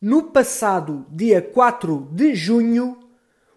No passado dia 4 de junho,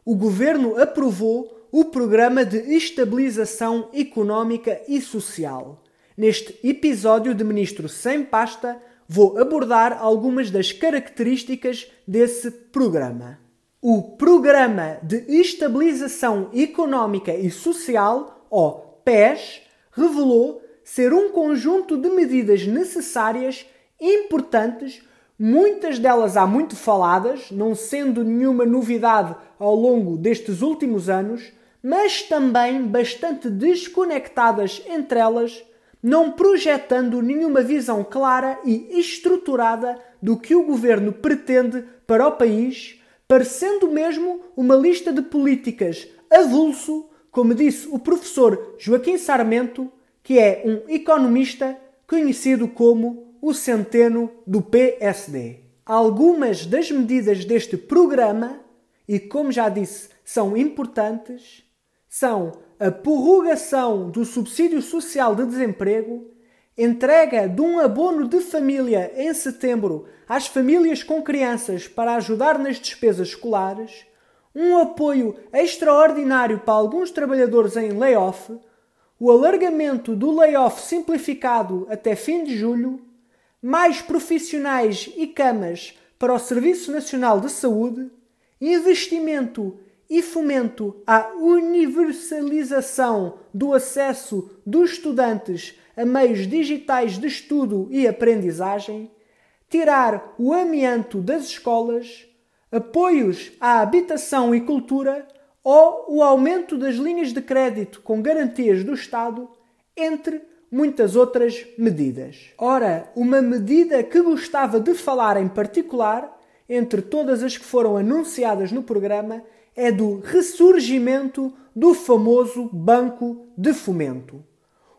o governo aprovou o Programa de Estabilização Económica e Social. Neste episódio de Ministro Sem Pasta, vou abordar algumas das características desse programa. O Programa de Estabilização Económica e Social, ou PES, revelou ser um conjunto de medidas necessárias, importantes, muitas delas há muito faladas, não sendo nenhuma novidade ao longo destes últimos anos, mas também bastante desconectadas entre elas, não projetando nenhuma visão clara e estruturada do que o governo pretende para o país, parecendo mesmo uma lista de políticas avulso, como disse o professor Joaquim Sarmento, que é um economista conhecido como o centeno do PSD. Algumas das medidas deste programa, e como já disse, são importantes, são a prorrogação do subsídio social de desemprego, entrega de um abono de família em setembro às famílias com crianças para ajudar nas despesas escolares, um apoio extraordinário para alguns trabalhadores em layoff, o alargamento do layoff simplificado até fim de julho, mais profissionais e camas para o Serviço Nacional de Saúde, investimento e fomento à universalização do acesso dos estudantes a meios digitais de estudo e aprendizagem, tirar o amianto das escolas, apoios à habitação e cultura ou o aumento das linhas de crédito com garantias do Estado, entre muitas outras medidas. Ora, uma medida que gostava de falar em particular, entre todas as que foram anunciadas no programa, é do ressurgimento do famoso Banco de Fomento.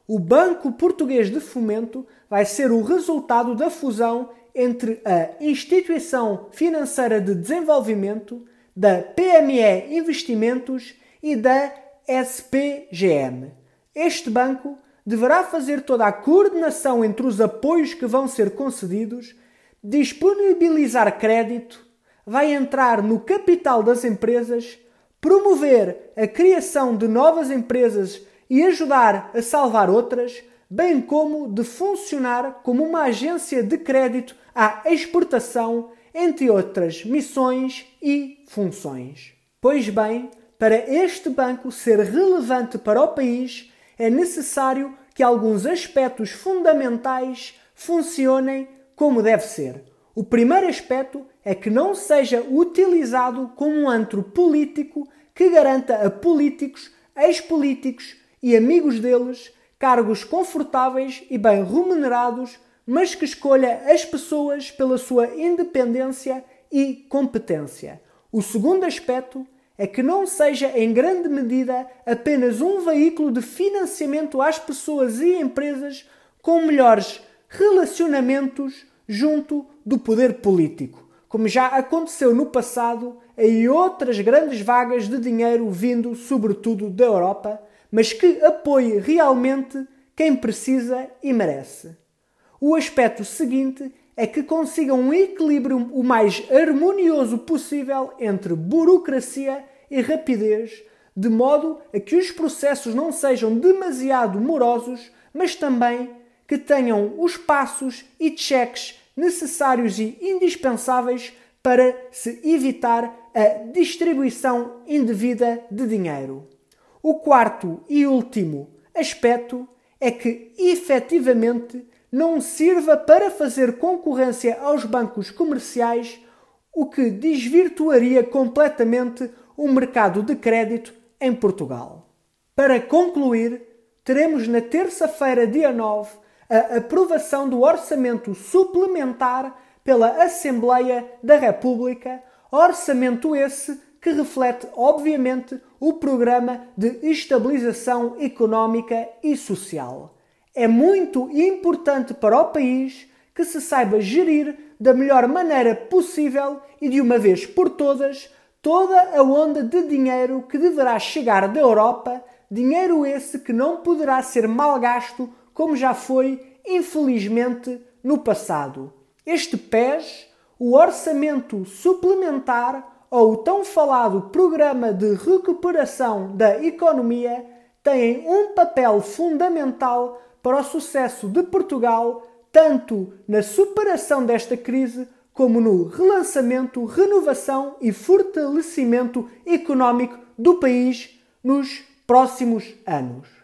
O Banco Português de Fomento vai ser o resultado da fusão entre a Instituição Financeira de Desenvolvimento da PME Investimentos e da SPGM. Este banco deverá fazer toda a coordenação entre os apoios que vão ser concedidos, disponibilizar crédito, vai entrar no capital das empresas, promover a criação de novas empresas e ajudar a salvar outras, bem como de funcionar como uma agência de crédito à exportação entre outras missões e funções. Pois bem, para este banco ser relevante para o país, é necessário que alguns aspectos fundamentais funcionem como deve ser. O primeiro aspecto é que não seja utilizado como um antro político que garanta a políticos, ex-políticos e amigos deles cargos confortáveis e bem remunerados mas que escolha as pessoas pela sua independência e competência. O segundo aspecto é que não seja em grande medida apenas um veículo de financiamento às pessoas e empresas com melhores relacionamentos junto do poder político, como já aconteceu no passado em outras grandes vagas de dinheiro vindo sobretudo da Europa, mas que apoie realmente quem precisa e merece. O aspecto seguinte é que consigam um equilíbrio o mais harmonioso possível entre burocracia e rapidez, de modo a que os processos não sejam demasiado morosos, mas também que tenham os passos e cheques necessários e indispensáveis para se evitar a distribuição indevida de dinheiro. O quarto e último aspecto é que, efetivamente, não sirva para fazer concorrência aos bancos comerciais, o que desvirtuaria completamente o mercado de crédito em Portugal. Para concluir, teremos na terça-feira, dia 9, a aprovação do orçamento suplementar pela Assembleia da República, orçamento esse que reflete, obviamente, o programa de estabilização económica e social é muito importante para o país que se saiba gerir da melhor maneira possível e de uma vez por todas toda a onda de dinheiro que deverá chegar da Europa, dinheiro esse que não poderá ser mal gasto como já foi, infelizmente, no passado. Este PES, o orçamento suplementar ou o tão falado Programa de Recuperação da Economia têm um papel fundamental para o sucesso de Portugal, tanto na superação desta crise como no relançamento, renovação e fortalecimento económico do país nos próximos anos.